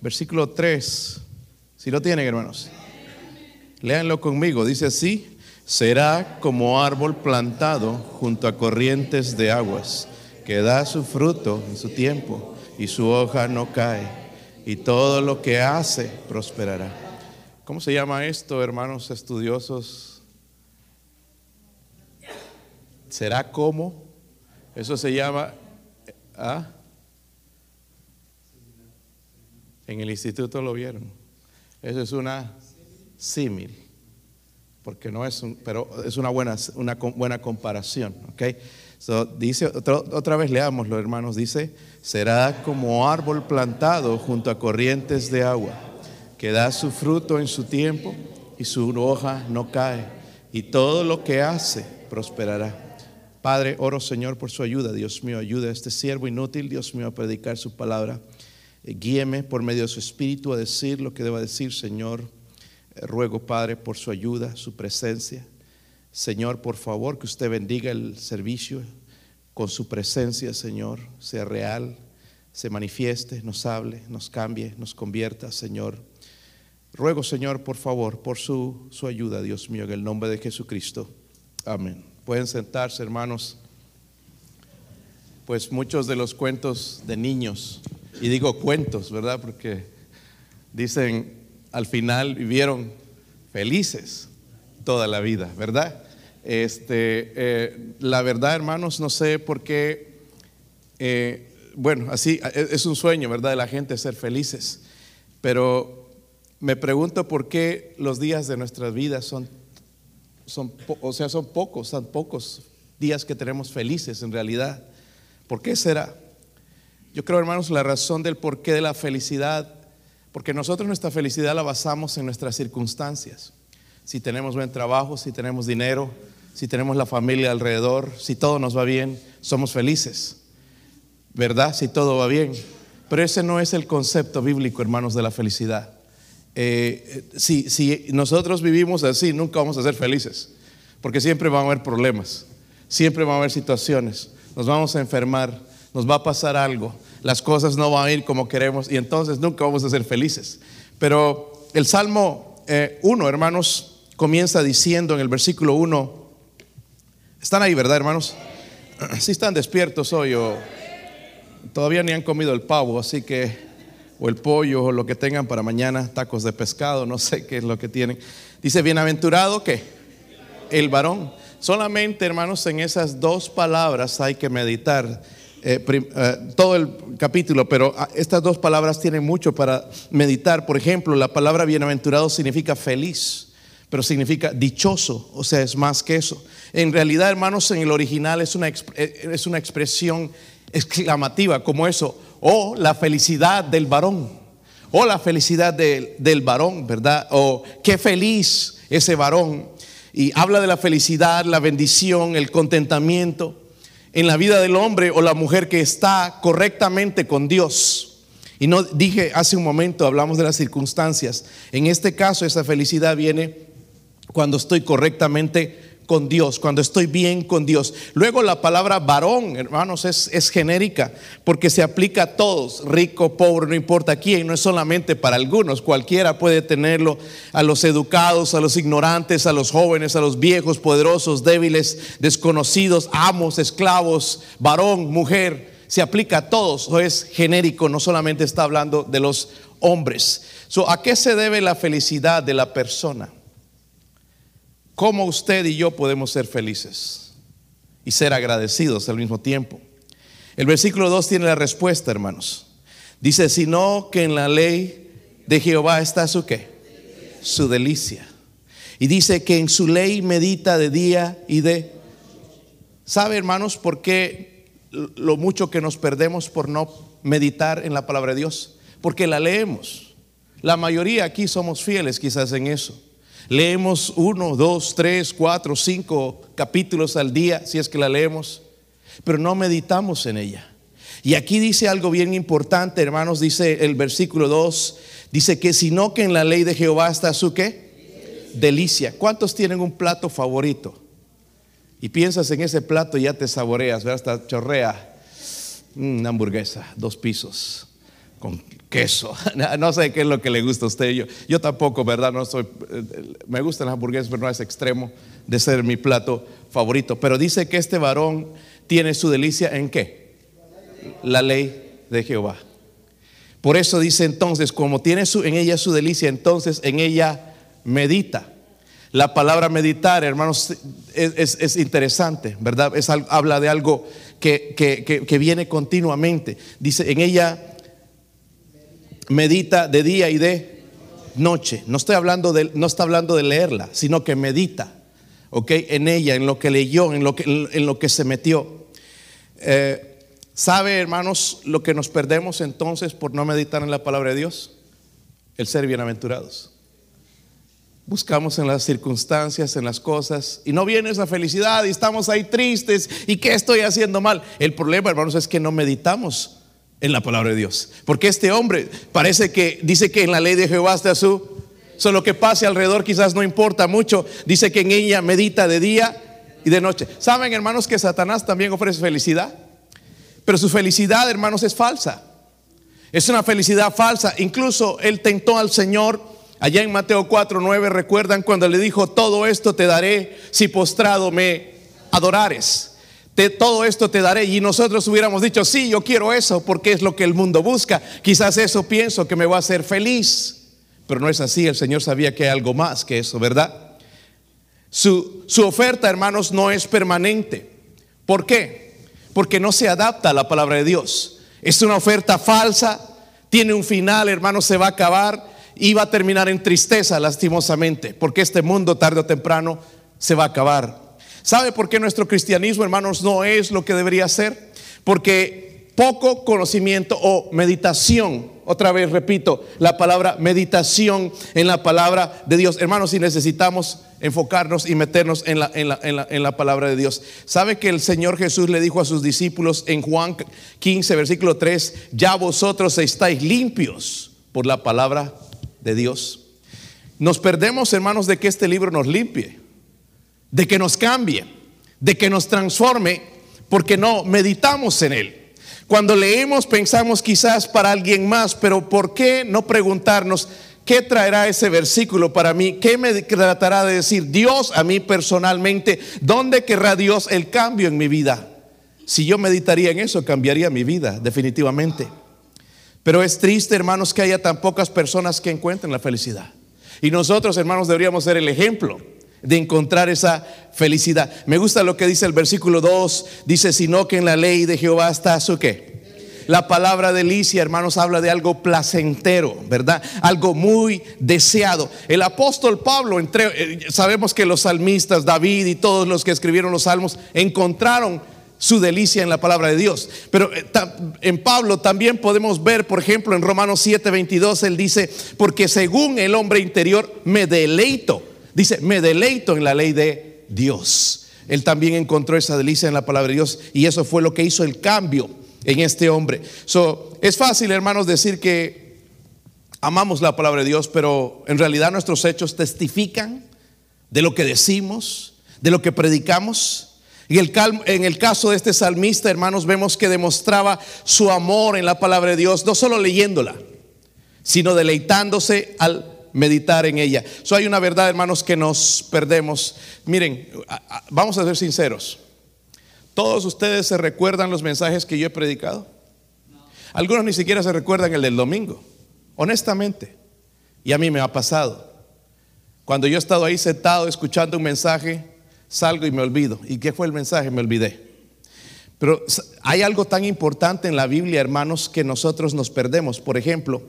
versículo 3. Si lo tienen, hermanos. Léanlo conmigo. Dice así, será como árbol plantado junto a corrientes de aguas, que da su fruto en su tiempo y su hoja no cae, y todo lo que hace prosperará. ¿Cómo se llama esto, hermanos estudiosos? ¿Será como? Eso se llama... ¿ah? En el instituto lo vieron. Eso es una símil porque no es un, pero es una buena, una buena comparación, ¿ok? dice, otra, otra vez leámoslo, hermanos, dice, será como árbol plantado junto a corrientes de agua, que da su fruto en su tiempo y su hoja no cae, y todo lo que hace prosperará. Padre, oro Señor por su ayuda, Dios mío, ayuda a este siervo inútil, Dios mío, a predicar su palabra. Eh, guíeme por medio de su espíritu a decir lo que deba decir, Señor Ruego, Padre, por su ayuda, su presencia. Señor, por favor, que usted bendiga el servicio con su presencia, Señor, sea real, se manifieste, nos hable, nos cambie, nos convierta, Señor. Ruego, Señor, por favor, por su, su ayuda, Dios mío, en el nombre de Jesucristo. Amén. Pueden sentarse, hermanos. Pues muchos de los cuentos de niños, y digo cuentos, ¿verdad? Porque dicen al final vivieron felices toda la vida, ¿verdad? Este, eh, la verdad, hermanos, no sé por qué, eh, bueno, así e, es un sueño, ¿verdad? De la gente ser felices, pero me pregunto por qué los días de nuestras vidas son, son o sea, son pocos, son pocos días que tenemos felices en realidad. ¿Por qué será? Yo creo, hermanos, la razón del porqué de la felicidad porque nosotros nuestra felicidad la basamos en nuestras circunstancias. Si tenemos buen trabajo, si tenemos dinero, si tenemos la familia alrededor, si todo nos va bien, somos felices. ¿Verdad? Si todo va bien. Pero ese no es el concepto bíblico, hermanos, de la felicidad. Eh, si, si nosotros vivimos así, nunca vamos a ser felices. Porque siempre van a haber problemas, siempre van a haber situaciones, nos vamos a enfermar, nos va a pasar algo las cosas no van a ir como queremos y entonces nunca vamos a ser felices. Pero el Salmo 1, eh, hermanos, comienza diciendo en el versículo 1, están ahí, ¿verdad, hermanos? Si están despiertos hoy o todavía ni han comido el pavo, así que, o el pollo o lo que tengan para mañana, tacos de pescado, no sé qué es lo que tienen. Dice, bienaventurado que el varón. Solamente, hermanos, en esas dos palabras hay que meditar eh, eh, todo el capítulo, pero ah, estas dos palabras tienen mucho para meditar. Por ejemplo, la palabra bienaventurado significa feliz, pero significa dichoso, o sea, es más que eso. En realidad, hermanos, en el original es una, eh, es una expresión exclamativa como eso, o la felicidad del varón, o la felicidad del varón, ¿verdad? O qué feliz ese varón. Y habla de la felicidad, la bendición, el contentamiento en la vida del hombre o la mujer que está correctamente con Dios. Y no dije hace un momento, hablamos de las circunstancias. En este caso, esa felicidad viene cuando estoy correctamente con Dios, cuando estoy bien con Dios. Luego la palabra varón, hermanos, es, es, genérica porque se aplica a todos, rico, pobre, no importa quién, no es solamente para algunos, cualquiera puede tenerlo, a los educados, a los ignorantes, a los jóvenes, a los viejos, poderosos, débiles, desconocidos, amos, esclavos, varón, mujer, se aplica a todos, o es genérico, no solamente está hablando de los hombres. ¿A qué se debe la felicidad de la persona? ¿Cómo usted y yo podemos ser felices y ser agradecidos al mismo tiempo? El versículo 2 tiene la respuesta, hermanos. Dice, sino que en la ley de Jehová está su qué? Su delicia. Y dice que en su ley medita de día y de... ¿Sabe, hermanos, por qué lo mucho que nos perdemos por no meditar en la palabra de Dios? Porque la leemos. La mayoría aquí somos fieles quizás en eso. Leemos uno, dos, tres, cuatro, cinco capítulos al día, si es que la leemos, pero no meditamos en ella. Y aquí dice algo bien importante, hermanos, dice el versículo 2, dice que si no que en la ley de Jehová está su qué? Delicia. ¿Cuántos tienen un plato favorito? Y piensas en ese plato y ya te saboreas, ¿verdad? Hasta chorrea. Mm, una hamburguesa, dos pisos. Con queso. No sé qué es lo que le gusta a usted. Yo, yo tampoco, ¿verdad? No soy, eh, me gustan las hamburguesas, pero no es extremo de ser mi plato favorito. Pero dice que este varón tiene su delicia en qué? La ley de Jehová. Por eso dice entonces, como tiene su, en ella su delicia, entonces en ella medita. La palabra meditar, hermanos, es, interesante, ¿verdad? Es, habla de algo que, que, viene continuamente. Dice, en ella medita de día y de noche. No estoy hablando de, no está hablando de leerla, sino que medita, ¿ok? En ella, en lo que leyó, en lo que, en lo que se metió. Eh, ¿Sabe, hermanos, lo que nos perdemos entonces por no meditar en la palabra de Dios? El ser bienaventurados buscamos en las circunstancias, en las cosas, y no viene esa felicidad y estamos ahí tristes y qué estoy haciendo mal. El problema, hermanos, es que no meditamos en la palabra de Dios. Porque este hombre parece que dice que en la ley de Jehová está su, solo que pase alrededor quizás no importa mucho. Dice que en ella medita de día y de noche. ¿Saben, hermanos, que Satanás también ofrece felicidad? Pero su felicidad, hermanos, es falsa. Es una felicidad falsa. Incluso él tentó al Señor Allá en Mateo 4, 9, recuerdan cuando le dijo, todo esto te daré si postrado me adorares. Todo esto te daré. Y nosotros hubiéramos dicho, sí, yo quiero eso porque es lo que el mundo busca. Quizás eso pienso que me va a hacer feliz. Pero no es así, el Señor sabía que hay algo más que eso, ¿verdad? Su, su oferta, hermanos, no es permanente. ¿Por qué? Porque no se adapta a la palabra de Dios. Es una oferta falsa, tiene un final, hermanos, se va a acabar iba a terminar en tristeza, lastimosamente, porque este mundo tarde o temprano se va a acabar. ¿Sabe por qué nuestro cristianismo, hermanos, no es lo que debería ser? Porque poco conocimiento o meditación, otra vez repito, la palabra meditación en la palabra de Dios. Hermanos, si necesitamos enfocarnos y meternos en la, en la, en la, en la palabra de Dios. ¿Sabe que el Señor Jesús le dijo a sus discípulos en Juan 15, versículo 3, ya vosotros estáis limpios por la palabra de Dios. Nos perdemos, hermanos, de que este libro nos limpie, de que nos cambie, de que nos transforme, porque no meditamos en él. Cuando leemos pensamos quizás para alguien más, pero ¿por qué no preguntarnos qué traerá ese versículo para mí? ¿Qué me tratará de decir Dios a mí personalmente? ¿Dónde querrá Dios el cambio en mi vida? Si yo meditaría en eso, cambiaría mi vida, definitivamente. Pero es triste, hermanos, que haya tan pocas personas que encuentren la felicidad. Y nosotros, hermanos, deberíamos ser el ejemplo de encontrar esa felicidad. Me gusta lo que dice el versículo 2, dice, sino que en la ley de Jehová está su qué. La palabra delicia, hermanos, habla de algo placentero, ¿verdad? Algo muy deseado. El apóstol Pablo, entre, eh, sabemos que los salmistas, David y todos los que escribieron los salmos, encontraron su delicia en la palabra de Dios. Pero eh, en Pablo también podemos ver, por ejemplo, en Romanos 7, 22, él dice, porque según el hombre interior me deleito, dice, me deleito en la ley de Dios. Él también encontró esa delicia en la palabra de Dios y eso fue lo que hizo el cambio en este hombre. So, es fácil, hermanos, decir que amamos la palabra de Dios, pero en realidad nuestros hechos testifican de lo que decimos, de lo que predicamos. Y en el caso de este salmista, hermanos, vemos que demostraba su amor en la palabra de Dios, no solo leyéndola, sino deleitándose al meditar en ella. So, hay una verdad, hermanos, que nos perdemos. Miren, vamos a ser sinceros. ¿Todos ustedes se recuerdan los mensajes que yo he predicado? Algunos ni siquiera se recuerdan el del domingo, honestamente. Y a mí me ha pasado. Cuando yo he estado ahí sentado escuchando un mensaje, salgo y me olvido. ¿Y qué fue el mensaje? Me olvidé. Pero hay algo tan importante en la Biblia, hermanos, que nosotros nos perdemos. Por ejemplo,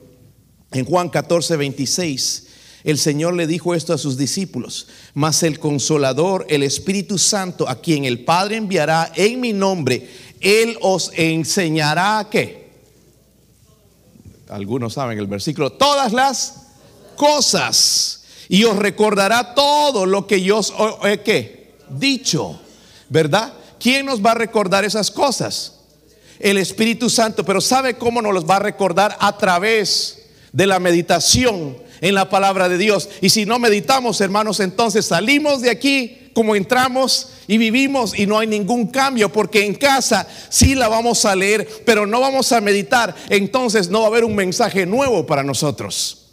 en Juan 14, 26, el Señor le dijo esto a sus discípulos, mas el consolador, el Espíritu Santo, a quien el Padre enviará en mi nombre, Él os enseñará qué. Algunos saben el versículo, todas las cosas, y os recordará todo lo que yo os he dicho, ¿verdad? ¿Quién nos va a recordar esas cosas? El Espíritu Santo, pero ¿sabe cómo nos los va a recordar? A través de la meditación en la palabra de Dios. Y si no meditamos, hermanos, entonces salimos de aquí como entramos Y vivimos y no hay ningún cambio porque en casa sí la vamos a leer, pero no vamos a meditar. Entonces no va a haber un mensaje nuevo para nosotros.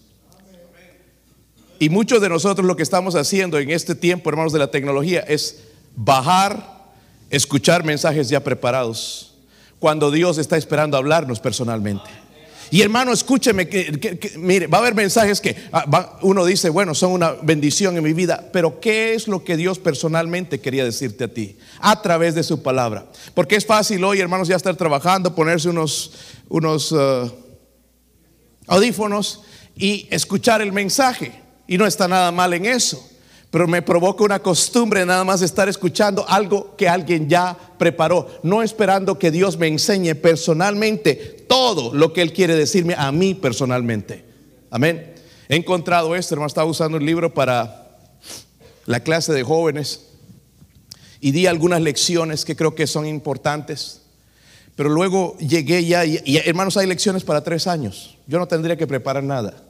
Y muchos de nosotros lo que estamos haciendo en este tiempo, hermanos, de la tecnología es bajar, escuchar mensajes ya preparados, cuando Dios está esperando hablarnos personalmente. Y hermano, escúcheme, que, mire, va a haber mensajes que ah, uno dice, bueno, son una bendición en mi vida, pero ¿qué es lo que Dios personalmente quería decirte a ti? A través de su palabra. Porque es fácil hoy, hermanos, ya estar trabajando, ponerse unos, unos ah, audífonos y escuchar el mensaje. Y no está nada mal en eso pero me provoca una costumbre nada más estar escuchando algo que alguien ya preparó, no esperando que Dios me enseñe personalmente todo lo que Él quiere decirme a mí personalmente. Amén. He encontrado esto, hermano, estaba usando un libro para la clase de jóvenes y di algunas lecciones que creo que son importantes. Pero luego llegué ya, y, hermanos, hay lecciones para tres años. Yo no tendría que preparar nada.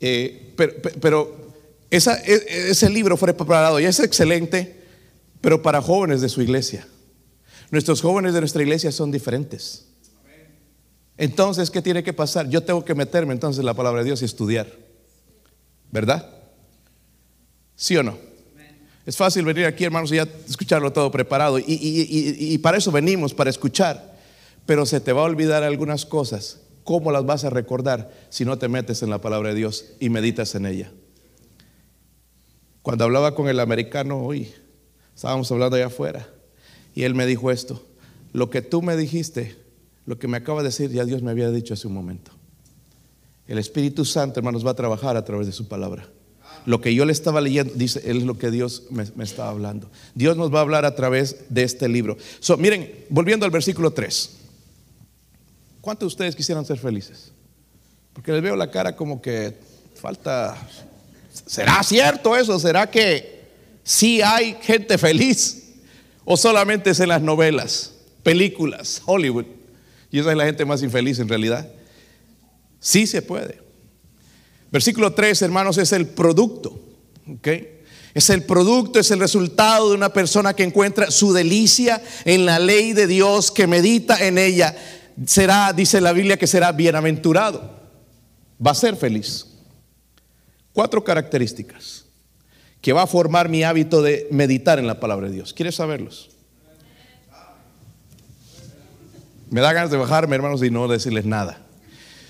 Eh, pero e, ese libro fue preparado y es excelente, pero para jóvenes de su iglesia. Nuestros jóvenes de nuestra iglesia son diferentes. Entonces, ¿qué tiene que pasar? Yo tengo que meterme entonces en la palabra de Dios y estudiar. ¿Verdad? ¿Sí o no? Es fácil venir aquí, hermanos, y ya escucharlo todo preparado. Y, y, para eso venimos, para escuchar. Pero se te va a olvidar algunas cosas. ¿Cómo las vas a recordar si no te metes en la palabra de Dios y meditas en ella? Cuando hablaba con el americano hoy, estábamos hablando allá afuera, y él me dijo esto, lo que tú me dijiste, lo que me acaba de decir, ya Dios me había dicho hace un momento. El Espíritu Santo, hermanos, va a trabajar a través de su palabra. Lo que yo le estaba leyendo, dice, es lo que Dios me, me estaba hablando. Dios nos va a hablar a través de este libro. miren, volviendo al versículo 3. ¿Cuántos de ustedes quisieran ser felices? Porque les veo la cara como que falta ¿Será cierto eso? ¿Será que sí hay gente feliz? ¿O solamente es en las novelas, películas, Hollywood? Y esa es la gente más infeliz en realidad. Sí se puede. Versículo 3, hermanos, es el producto. Es el producto, es el resultado de una persona que encuentra su delicia en la ley de Dios, que medita en ella. Será, dice la Biblia, que será bienaventurado. Va a ser feliz. Cuatro características que va a formar mi hábito de meditar en la palabra de Dios. ¿Quieres saberlos? Me da ganas de bajarme, hermanos, y no decirles nada.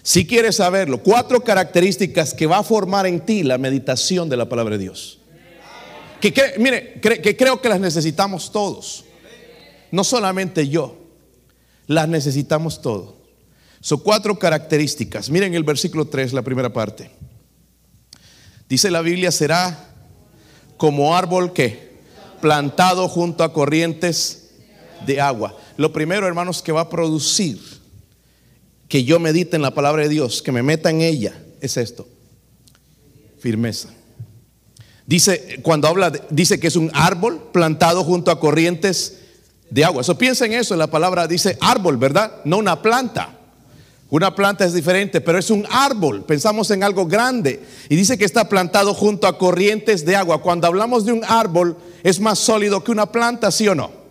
Si quieres saberlo, cuatro características que va a formar en ti la meditación de la palabra de Dios. Que, mire, que creo que las necesitamos todos. No solamente yo, las necesitamos todos. Son cuatro características. Miren el versículo 3, la primera parte. Dice la Biblia, será como árbol que plantado junto a corrientes de agua. Lo primero, hermanos, que va a producir que yo medite en la palabra de Dios, que me meta en ella, es esto. Firmeza. Dice, cuando habla, dice que es un árbol plantado junto a corrientes de agua. Eso piensa en eso, la palabra dice árbol, ¿verdad? No una planta. Una planta es diferente, pero es un árbol. Pensamos en algo grande. Y dice que está plantado junto a corrientes de agua. Cuando hablamos de un árbol, es más sólido que una planta, ¿sí o no?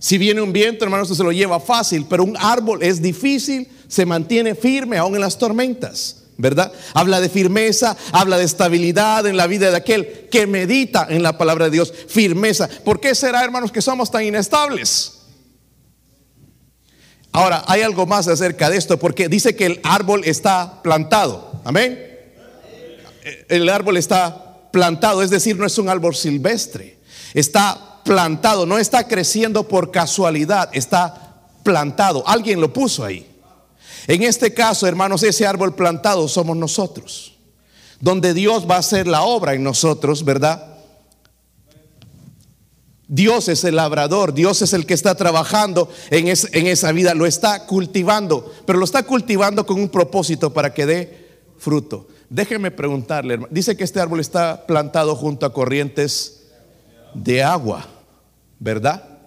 Si viene un viento, hermano, se lo lleva fácil, pero un árbol es difícil, se mantiene firme aún en las tormentas, ¿verdad? Habla de firmeza, habla de estabilidad en la vida de aquel que medita en la palabra de Dios, firmeza. ¿Por qué será, hermanos, que somos tan inestables? Ahora, hay algo más acerca de esto, porque dice que el árbol está plantado. Amén. El árbol está plantado, es decir, no es un árbol silvestre. Está plantado, no está creciendo por casualidad, está plantado. Alguien lo puso ahí. En este caso, hermanos, ese árbol plantado somos nosotros. Donde Dios va a hacer la obra en nosotros, ¿verdad? Dios es el labrador, Dios es el que está trabajando en, esa vida, lo está cultivando, pero lo está cultivando con un propósito para que dé fruto. Déjeme preguntarle, dice que este árbol está plantado junto a corrientes de agua, ¿verdad?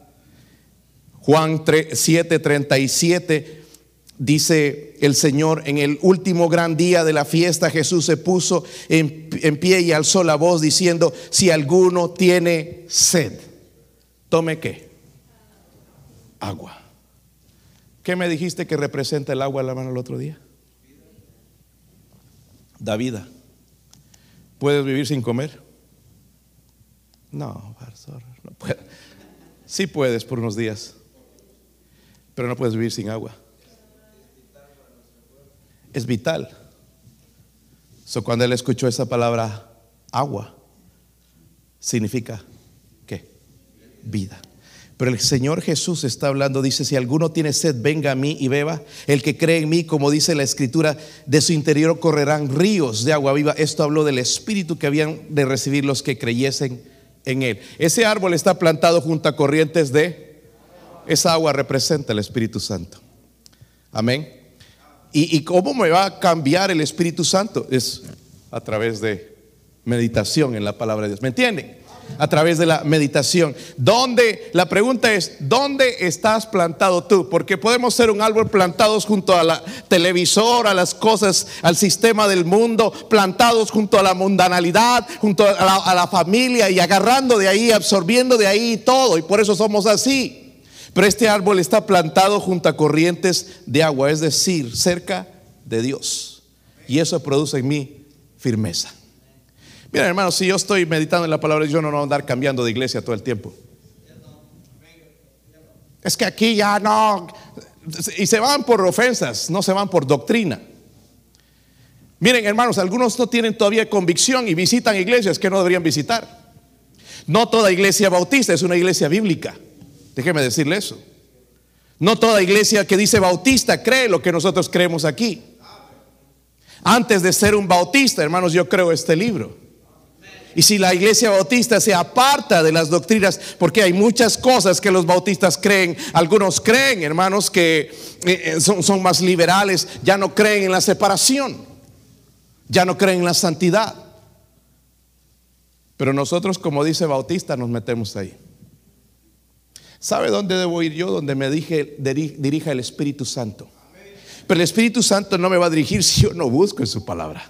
Juan 7:37 Dice el Señor, en el último gran día de la fiesta Jesús se puso en, pie y alzó la voz diciendo, si alguno tiene sed, tome qué? Agua. ¿Qué me dijiste que representa el agua en la mano el otro día? Da vida. ¿Puedes vivir sin comer? No, no puedo. Sí puedes por unos días, pero no puedes vivir sin agua es vital. So, cuando él escuchó esa palabra agua, significa ¿qué? Vida. Pero el Señor Jesús está hablando, dice, si alguno tiene sed, venga a mí y beba. El que cree en mí, como dice la escritura, de su interior correrán ríos de agua viva. Esto habló del Espíritu que habían de recibir los que creyesen en él. Ese árbol está plantado junto a corrientes de... Esa agua representa el Espíritu Santo. Amén. ¿Y, cómo me va a cambiar el Espíritu Santo? Es a través de meditación en la palabra de Dios. ¿Me entienden? A través de la meditación. ¿Dónde? La pregunta es, ¿dónde estás plantado tú? Porque podemos ser un árbol plantados junto a la televisor, a las cosas, al sistema del mundo, plantados junto a la mundanalidad, junto a la, a la familia y agarrando de ahí, absorbiendo de ahí todo. Y por eso somos así. Pero este árbol está plantado junto a corrientes de agua, es decir, cerca de Dios. Y eso produce en mí firmeza. Miren, hermanos, si yo estoy meditando en la palabra, yo no voy a andar cambiando de iglesia todo el tiempo. Es que aquí ya no. Y se van por ofensas, no se van por doctrina. Miren, hermanos, algunos no tienen todavía convicción y visitan iglesias que no deberían visitar. No toda iglesia bautista es una iglesia bíblica. Déjeme decirle eso. No toda iglesia que dice bautista cree lo que nosotros creemos aquí. Antes de ser un bautista, hermanos, yo creo este libro. Y si la iglesia bautista se aparta de las doctrinas, porque hay muchas cosas que los bautistas creen, algunos creen, hermanos, que eh, eh, son, son más liberales, ya no creen en la separación, ya no creen en la santidad. Pero nosotros, como dice Bautista, nos metemos ahí. ¿Sabe dónde debo ir yo? Donde me dije, dirija el Espíritu Santo. Pero el Espíritu Santo no me va a dirigir si yo no busco en su palabra.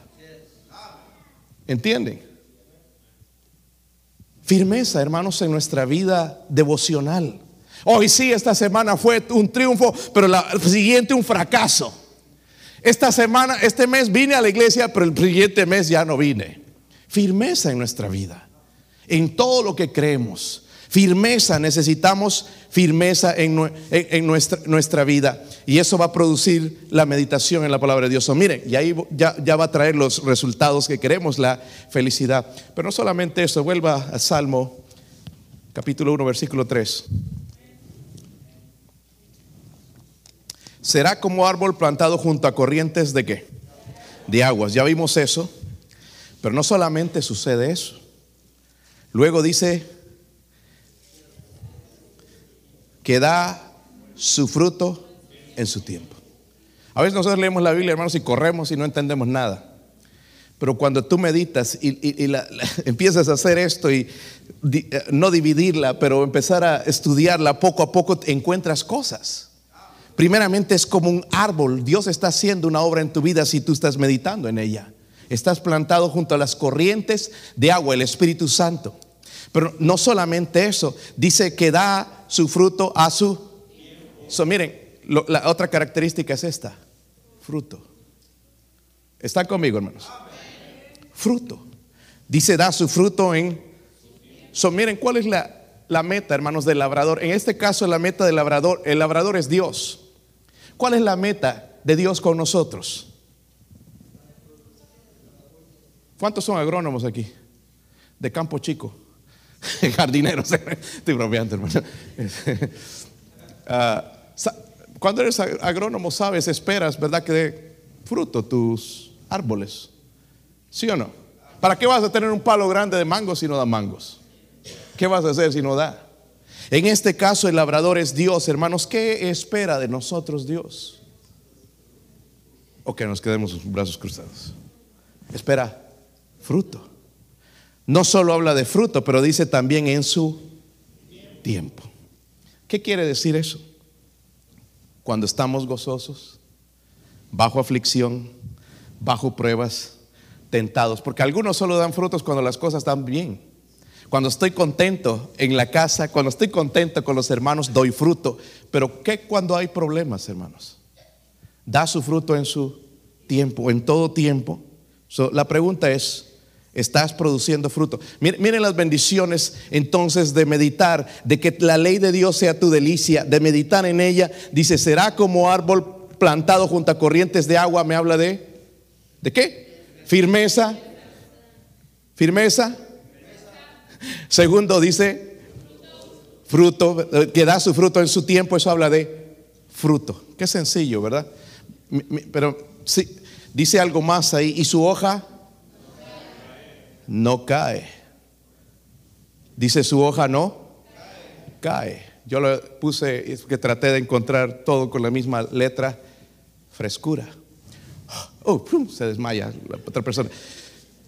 ¿Entienden? Firmeza, hermanos, en nuestra vida devocional. Hoy sí, esta semana fue un triunfo, pero la siguiente un fracaso. Esta semana, este mes vine a la iglesia, pero el siguiente mes ya no vine. Firmeza en nuestra vida, en todo lo que creemos. Firmeza, necesitamos firmeza en, nuestra, vida. Y eso va a producir la meditación en la palabra de Dios. O miren, y ahí ya, ya, va a traer los resultados que queremos, la felicidad. Pero no solamente eso, vuelva a Salmo capítulo 1, versículo 3. Será como árbol plantado junto a corrientes de qué? De aguas. Ya vimos eso. Pero no solamente sucede eso. Luego dice que da su fruto en su tiempo. A veces nosotros leemos la Biblia, hermanos, y corremos y no entendemos nada. Pero cuando tú meditas y, empiezas a hacer esto y eh, no dividirla, pero empezar a estudiarla poco a poco, encuentras cosas. Primeramente es como un árbol. Dios está haciendo una obra en tu vida si tú estás meditando en ella. Estás plantado junto a las corrientes de agua, el Espíritu Santo. Pero no solamente eso, dice que da su fruto a su... So, miren, la otra característica es esta, fruto. ¿Están conmigo, hermanos? Fruto. Dice, da su fruto en... So, miren, ¿cuál es la, la meta, hermanos, del labrador? En este caso, la meta del labrador, el labrador es Dios. ¿Cuál es la meta de Dios con nosotros? ¿Cuántos son agrónomos aquí? De campo chico. jardineros. Estoy bromeando, hermano. Ah, cuando eres agrónomo, sabes, esperas, ¿verdad? Que dé fruto tus árboles. ¿Sí o no? ¿Para qué vas a tener un palo grande de mangos si no da mangos? ¿Qué vas a hacer si no da? En este caso, el labrador es Dios, hermanos. ¿Qué espera de nosotros Dios? O que nos quedemos brazos cruzados. Espera fruto. No solo habla de fruto, pero dice también en su tiempo. ¿Qué quiere decir eso? Cuando estamos gozosos, bajo aflicción, bajo pruebas, tentados. Porque algunos solo dan frutos cuando las cosas están bien. Cuando estoy contento en la casa, cuando estoy contento con los hermanos, doy fruto. Pero ¿qué cuando hay problemas, hermanos? Da su fruto en su tiempo, en todo tiempo. la pregunta es, estás produciendo fruto. Miren, las bendiciones entonces de meditar, de que la ley de Dios sea tu delicia, de meditar en ella. Dice, será como árbol plantado junto a corrientes de agua. Me habla de, ¿de qué? Firmeza. Firmeza. Segundo dice, fruto, que da su fruto en su tiempo. Eso habla de fruto. Qué sencillo, ¿verdad? Pero sí, dice algo más ahí. Y su hoja no cae. Dice su hoja no cae. Yo lo puse, es que traté de encontrar todo con la misma letra, frescura. Oh, se desmaya la otra persona.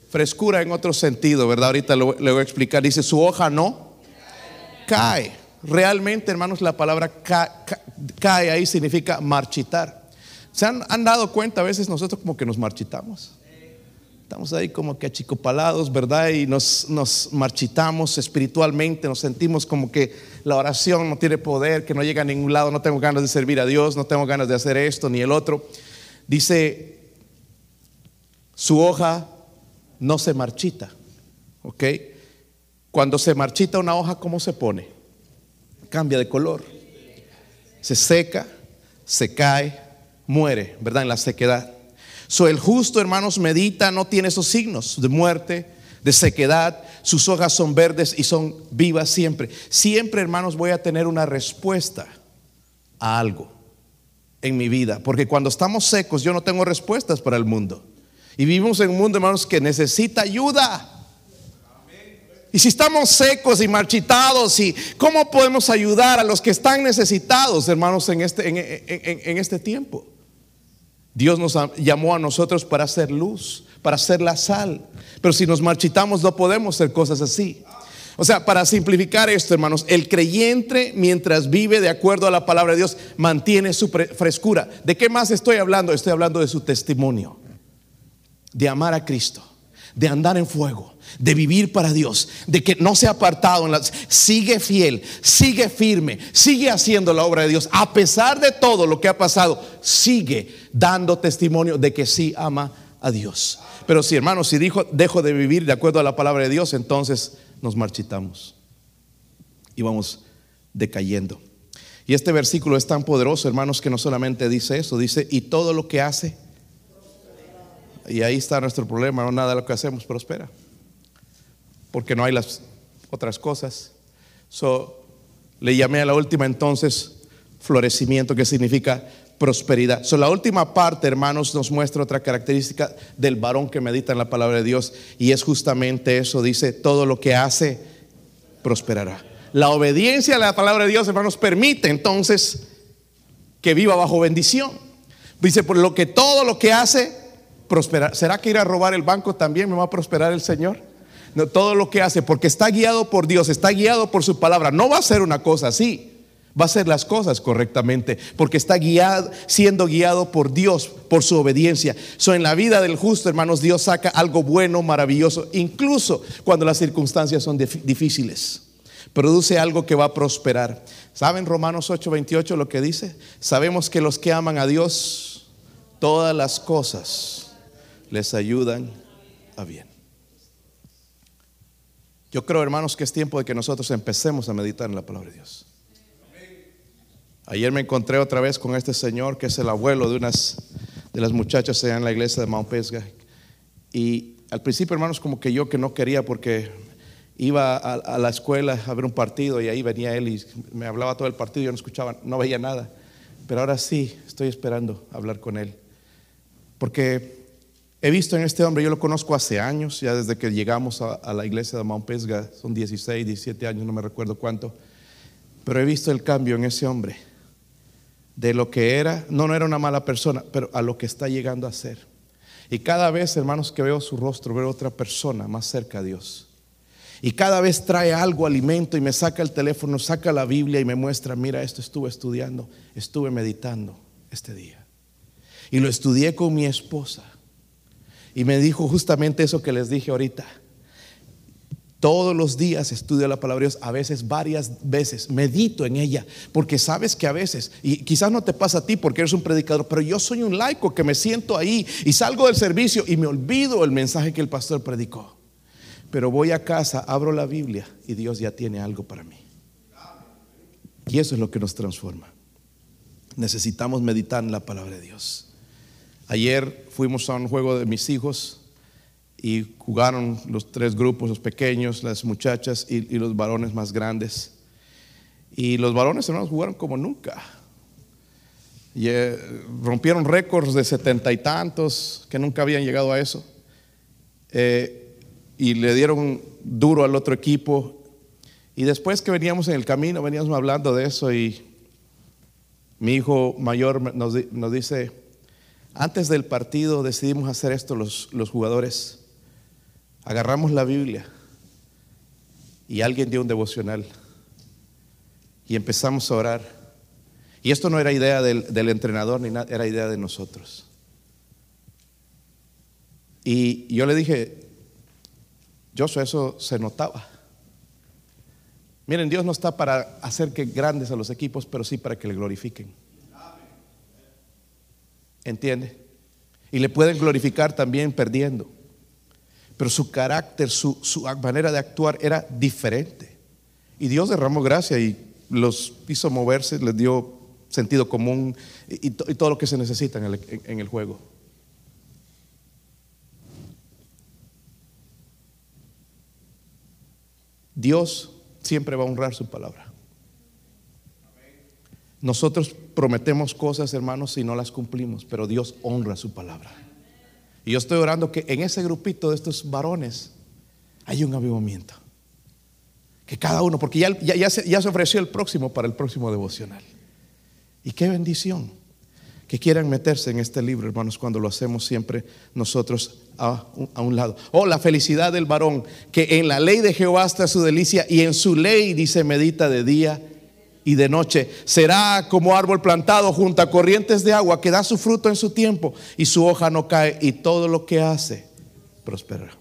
Frescura en otro sentido, ¿verdad? Ahorita le voy a explicar. Dice su hoja no cae. Realmente, hermanos, la palabra cae ahí significa marchitar. ¿Se han, han dado cuenta a veces nosotros como que nos marchitamos? Estamos ahí como que achicopalados, ¿verdad? Y nos, nos marchitamos espiritualmente, nos sentimos como que la oración no tiene poder, que no llega a ningún lado, no tengo ganas de servir a Dios, no tengo ganas de hacer esto ni el otro. Dice, su hoja no se marchita, ¿ok? Cuando se marchita una hoja, ¿cómo se pone? Cambia de color. Se seca, se cae, muere, ¿verdad? En la sequedad. So, el justo, hermanos, medita, no tiene esos signos de muerte, de sequedad. Sus hojas son verdes y son vivas siempre. Siempre, hermanos, voy a tener una respuesta a algo en mi vida. Porque cuando estamos secos, yo no tengo respuestas para el mundo. Y vivimos en un mundo, hermanos, que necesita ayuda. Y si estamos secos y marchitados, y ¿cómo podemos ayudar a los que están necesitados, hermanos, en este, en este tiempo? Dios nos llamó a nosotros para hacer luz, para hacer la sal. Pero si nos marchitamos no podemos hacer cosas así. O sea, para simplificar esto, hermanos, el creyente mientras vive de acuerdo a la palabra de Dios mantiene su frescura. ¿De qué más estoy hablando? Estoy hablando de su testimonio, de amar a Cristo, de andar en fuego, de vivir para Dios, de que no se ha apartado, en sigue fiel, sigue firme, sigue haciendo la obra de Dios, a pesar de todo lo que ha pasado, sigue dando testimonio de que sí ama a Dios. Pero si hermanos, si dijo, dejo de vivir de acuerdo a la palabra de Dios, entonces nos marchitamos y vamos decayendo. Y este versículo es tan poderoso, hermanos, que no solamente dice eso, dice, y todo lo que hace, y ahí está nuestro problema, no nada de lo que hacemos prospera porque no hay las otras cosas. So, le llamé a la última entonces florecimiento, que significa prosperidad. So, la última parte, hermanos, nos muestra otra característica del varón que medita en la palabra de Dios y es justamente eso, dice, todo lo que hace prosperará. La obediencia a la palabra de Dios, hermanos, permite entonces que viva bajo bendición. Dice, por lo que todo lo que hace prosperará. ¿Será que ir a robar el banco también me va a prosperar el Señor? todo lo que hace, porque está guiado por Dios, está guiado por su palabra. No va a ser una cosa así. Va a hacer las cosas correctamente porque está guiado, siendo guiado por Dios, por su obediencia. En la vida del justo, hermanos, Dios saca algo bueno, maravilloso, incluso cuando las circunstancias son difíciles. Produce algo que va a prosperar. ¿Saben Romanos 8:28 lo que dice? Sabemos que los que aman a Dios, todas las cosas les ayudan a bien. Yo creo, hermanos, que es tiempo de que nosotros empecemos a meditar en la palabra de Dios. Ayer me encontré otra vez con este señor que es el abuelo de unas de las muchachas allá en la iglesia de Mount Pesga. Y al principio, hermanos, como que yo que no quería porque iba a, la escuela a ver un partido y ahí venía él y me hablaba todo el partido, yo no escuchaba, no veía nada. Pero ahora sí, estoy esperando hablar con él. Porque He visto en este hombre, yo lo conozco hace años, ya desde que llegamos a, la iglesia de Mount Pesga, son 16, 17 años, no me recuerdo cuánto, pero he visto el cambio en ese hombre, de lo que era, no, no era una mala persona, pero a lo que está llegando a ser. Y cada vez, hermanos, que veo su rostro, veo otra persona más cerca a Dios. Y cada vez trae algo, alimento, y me saca el teléfono, saca la Biblia y me muestra, mira, esto estuve estudiando, estuve meditando este día. Y lo estudié con mi esposa. Y me dijo justamente eso que les dije ahorita. Todos los días estudio la palabra de Dios, a veces varias veces, medito en ella, porque sabes que a veces, y quizás no te pasa a ti porque eres un predicador, pero yo soy un laico que me siento ahí y salgo del servicio y me olvido el mensaje que el pastor predicó. Pero voy a casa, abro la Biblia y Dios ya tiene algo para mí. Y eso es lo que nos transforma. Necesitamos meditar en la palabra de Dios. Ayer fuimos a un juego de mis hijos y jugaron los tres grupos, los pequeños, las muchachas y, los varones más grandes. Y los varones hermanos jugaron como nunca. Y, eh, rompieron récords de setenta y tantos que nunca habían llegado a eso. Eh, y le dieron duro al otro equipo. Y después que veníamos en el camino, veníamos hablando de eso y mi hijo mayor nos, nos dice, antes del partido decidimos hacer esto los, los jugadores. Agarramos la Biblia y alguien dio un devocional y empezamos a orar. Y esto no era idea del, del entrenador ni nada, era idea de nosotros. Y yo le dije, yo eso se notaba. Miren, Dios no está para hacer que grandes a los equipos, pero sí para que le glorifiquen. ¿Entiende? Y le pueden glorificar también perdiendo. Pero su carácter, su, manera de actuar era diferente. Y Dios derramó gracia y los hizo moverse, les dio sentido común y, todo lo que se necesita en el, en el juego. Dios siempre va a honrar su palabra. Nosotros prometemos cosas, hermanos, y no las cumplimos, pero Dios honra su palabra. Y yo estoy orando que en ese grupito de estos varones hay un avivamiento. Que cada uno, porque ya, ya, se, ya se ofreció el próximo para el próximo devocional. Y qué bendición que quieran meterse en este libro, hermanos, cuando lo hacemos siempre nosotros a a un, lado. Oh, la felicidad del varón, que en la ley de Jehová está su delicia y en su ley dice medita de día y de noche. Será como árbol plantado junto a corrientes de agua que da su fruto en su tiempo y su hoja no cae y todo lo que hace prosperará.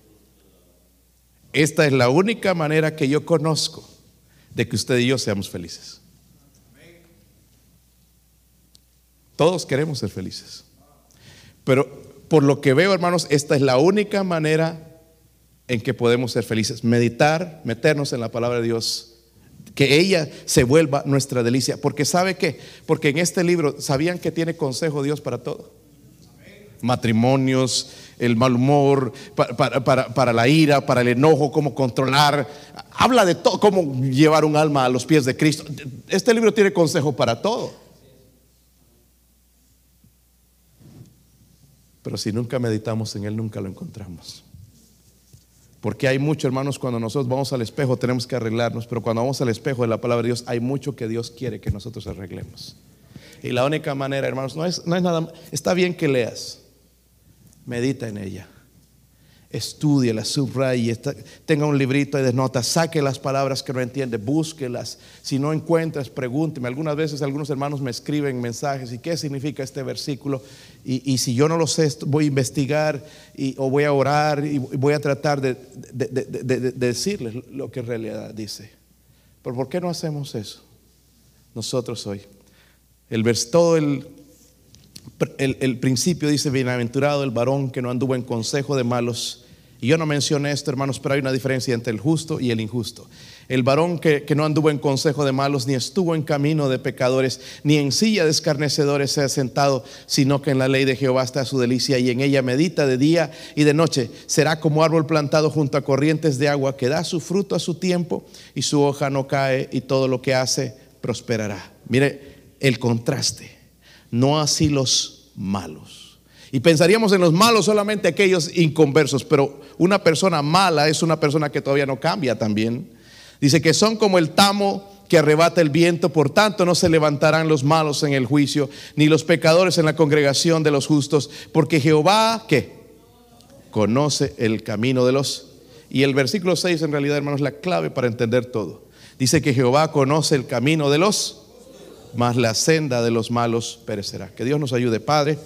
Esta es la única manera que yo conozco de que usted y yo seamos felices. Todos queremos ser felices. Pero por lo que veo, hermanos, esta es la única manera en que podemos ser felices. Meditar, meternos en la palabra de Dios que ella se vuelva nuestra delicia. Porque sabe que, porque en este libro sabían que tiene consejo Dios para todo. Matrimonios, el mal humor, para, la ira, para el enojo, cómo controlar. Habla de todo, cómo llevar un alma a los pies de Cristo. Este libro tiene consejo para todo. Pero si nunca meditamos en él, nunca lo encontramos. Porque hay mucho, hermanos, cuando nosotros vamos al espejo tenemos que arreglarnos, pero cuando vamos al espejo de la palabra de Dios hay mucho que Dios quiere que nosotros arreglemos. Y la única manera, hermanos, no es, no es nada, está bien que leas, medita en ella la subraye, tenga un librito de notas, saque las palabras que no entiende, búsquelas. Si no encuentras, pregúnteme. Algunas veces algunos hermanos me escriben mensajes y qué significa este versículo. Y, si yo no lo sé, voy a investigar y, o voy a orar y voy a tratar de, decirles lo que en realidad dice. Pero ¿por qué no hacemos eso? Nosotros hoy. El vers, todo el, el, el principio dice, bienaventurado el varón que no anduvo en consejo de malos y yo no mencioné esto, hermanos, pero hay una diferencia entre el justo y el injusto. El varón que, no anduvo en consejo de malos, ni estuvo en camino de pecadores, ni en silla de escarnecedores se ha sentado, sino que en la ley de Jehová está su delicia y en ella medita de día y de noche. Será como árbol plantado junto a corrientes de agua que da su fruto a su tiempo y su hoja no cae y todo lo que hace prosperará. Mire el contraste. No así los malos. Y pensaríamos en los malos solamente aquellos inconversos, pero una persona mala es una persona que todavía no cambia también. Dice que son como el tamo que arrebata el viento, por tanto no se levantarán los malos en el juicio, ni los pecadores en la congregación de los justos, porque Jehová, ¿qué? Conoce el camino de los... Y el versículo 6 en realidad, hermanos, es la clave para entender todo. Dice que Jehová conoce el camino de los, mas la senda de los malos perecerá. Que Dios nos ayude, Padre.